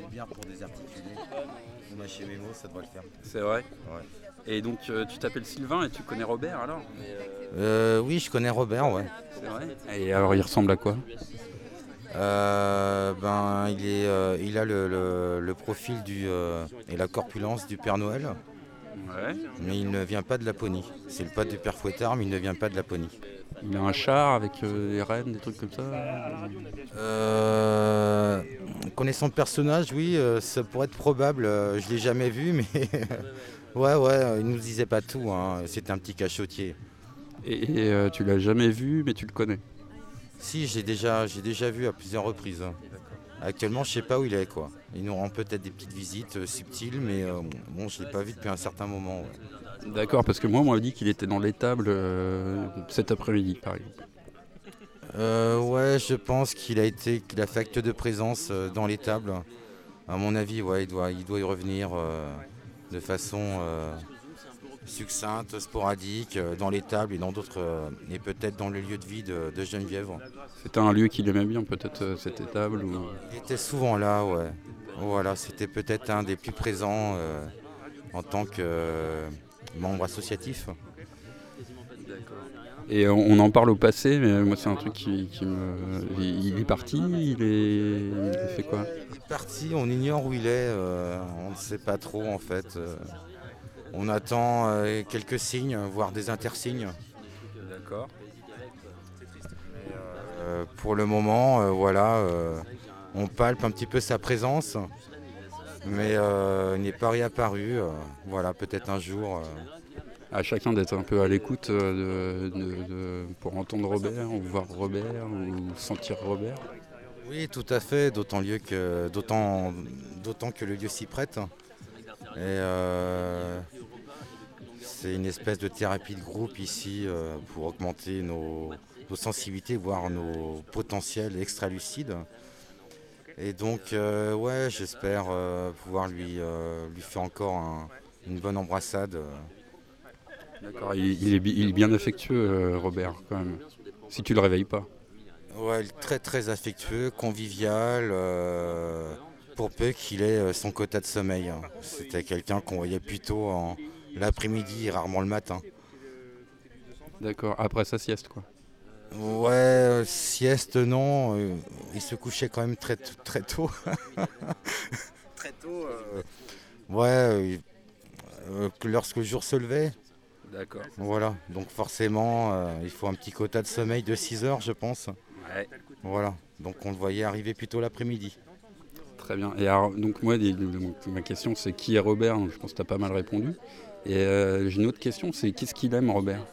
c'est bien pour désarticuler. On mâcher mes mots, ça devrait le faire. C'est vrai Ouais. Et donc euh, tu t'appelles Sylvain et tu connais Robert alors Euh, oui, je connais Robert, ouais. C'est vrai Et alors il ressemble à quoi Euh, ben, il, est, euh, il a le, le- le profil du, euh, et la corpulence du Père Noël, Ouais. mais il ne vient pas de Laponie. C'est le pote du Père Fouettard, mais il ne vient pas de Laponie. Il a un char avec euh, des rennes, des trucs comme ça Euh, connaissant le personnage, oui, euh, ça pourrait être probable. euh, je l'ai jamais vu, mais ouais, ouais, il nous disait pas tout. hein. C'était un petit cachotier. Et, et, tu l'as jamais vu mais tu le connais Si, j'ai déjà, j'ai déjà vu à plusieurs reprises. hein. Actuellement, je sais pas où il est, quoi. Il nous rend peut-être des petites visites subtiles, mais bon, je l'ai pas vu depuis un certain moment. ouais. D'accord, parce que moi on m'a dit qu'il était dans l'étable euh, cet après-midi par exemple. Euh, ouais, je pense qu'il a été, qu'il a fait acte de présence euh, dans l'étable. À mon avis, ouais, il doit, il doit y revenir euh, de façon succincte, sporadique, dans l'étable et dans d'autres, et peut-être dans le lieu de vie de, de Geneviève. C'était un lieu qu'il aimait bien peut-être cette étable ou... Il était souvent là, ouais. Voilà, c'était peut-être un des plus présents euh, en tant que euh, membre associatif. Et on, on en parle au passé, mais moi c'est un truc qui, qui me... Il, est parti, il est... il fait quoi? Il est parti, on ignore où il est, euh, on ne sait pas trop en fait. euh. on attend euh, quelques signes, voire des intersignes. D'accord. Euh, pour le moment, euh, voilà, euh, on palpe un petit peu sa présence, mais euh, il n'est pas réapparu. euh, voilà, peut-être un jour. euh. À chacun d'être un peu à l'écoute de, de- de- pour entendre Robert, ou voir Robert, ou sentir Robert. Oui, tout à fait, d'autant lieu que d'autant d'autant que le lieu s'y prête. Et euh, c'est une espèce de thérapie de groupe ici euh, pour augmenter nos, nos sensibilités, voire nos potentiels extra-lucides. Et donc, euh, ouais, j'espère euh, pouvoir lui, euh, lui faire encore un- une bonne embrassade. D'accord. Il, il est, il est bien affectueux, Robert, quand même. Si tu le réveilles pas. Ouais, très très affectueux, convivial, pour peu qu'il ait son quota de sommeil. hein. C'était quelqu'un qu'on voyait plutôt en l'après-midi rarement le matin. D'accord. Après sa sieste, quoi. Ouais, euh, sieste non, euh, il se couchait quand même très très tôt. très tôt. euh, ouais, que lorsque le jour se levait. D'accord. Voilà, donc forcément, il faut un petit quota de sommeil de 6 heures, je pense. Ouais. Voilà, donc on le voyait arriver plutôt l'après-midi. Très bien. Et alors, donc moi, ma question, c'est qui est Robert? Je pense que tu as pas mal répondu. Et euh, j'ai une autre question, c'est qu'est-ce qu'il aime, Robert?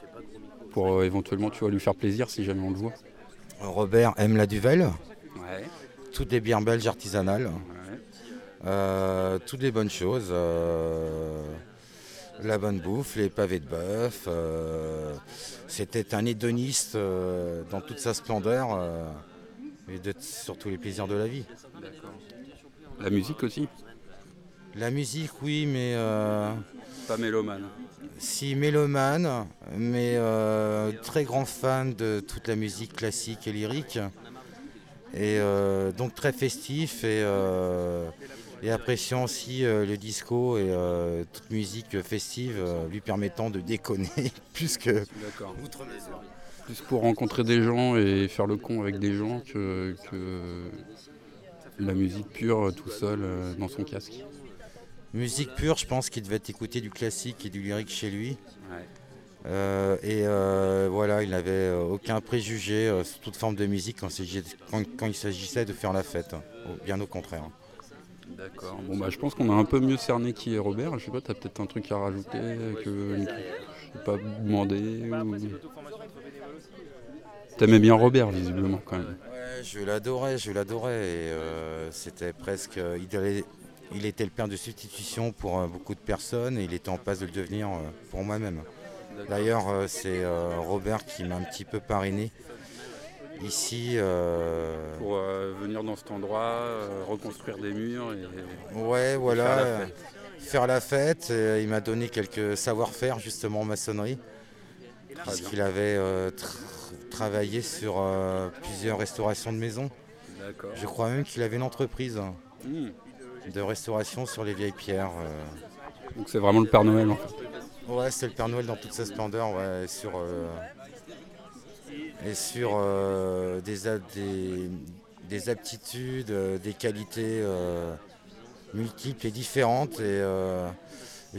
Pour euh, éventuellement, tu vois, lui faire plaisir si jamais on le voit. Robert aime la Duvel, Ouais. toutes les bières belges artisanales, euh, toutes les bonnes choses, euh, la bonne bouffe, les pavés de bœuf. euh, C'était un hédoniste euh, dans toute sa splendeur euh, et de, sur tous les plaisirs de la vie. La musique aussi La musique, oui, mais euh, Pas mélomane. si mélomane, mais euh, très grand fan de toute la musique classique et lyrique. Et euh, donc très festif et, et appréciant aussi le disco et toute musique festive lui permettant de déconner plus que D'accord. outre mesure. Plus pour rencontrer des gens et faire le con avec des gens que, que la musique pure tout seul dans son casque. Musique pure, je pense qu'il devait écouter du classique et du lyrique chez lui. Ouais. Euh, et euh, voilà, il n'avait euh, aucun préjugé euh, sur toute forme de musique quand, s'agit- quand- quand il s'agissait de faire la fête. Au- Bien au contraire. D'accord. Bon bah je pense qu'on a un peu mieux cerné qui est Robert. Je sais pas, t'as peut-être un truc à rajouter que je sais pas demandé ou... T'aimais bien Robert visiblement quand même. Ouais, je l'adorais, je l'adorais. Et c'était presque. il, allait- il était le père de substitution pour euh, beaucoup de personnes et il était en passe de le devenir euh, pour moi-même. D'ailleurs, euh, c'est Robert qui m'a un petit peu parrainé. Ici, euh, Pour euh, venir dans cet endroit, euh, reconstruire des murs et ouais, voilà, faire la fête. faire la fête. il m'a donné quelques savoir-faire justement en maçonnerie, puisqu'il avait euh, tr- travaillé sur plusieurs restaurations de maisons. Je crois même qu'il avait une entreprise. Hmm. De restauration sur les vieilles pierres. euh. Donc c'est vraiment le Père Noël en fait. Ouais, c'est le Père Noël dans toute sa splendeur, ouais, et sur, euh, et sur euh, des, a- des, des aptitudes, des qualités euh, multiples et différentes. Et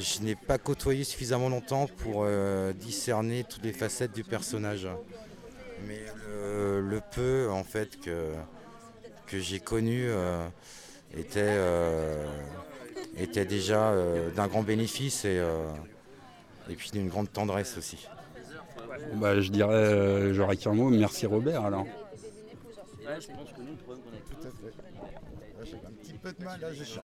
je n'ai pas côtoyé suffisamment longtemps pour discerner toutes les facettes du personnage. Mais le, peu en fait que, que j'ai connu était, euh, était déjà euh, d'un grand bénéfice et, euh, et puis d'une grande tendresse aussi. Bon, bah, je dirais, euh, j'aurais qu'un mot, merci Robert alors. Tout à fait. J'ai un petit peu de mal là,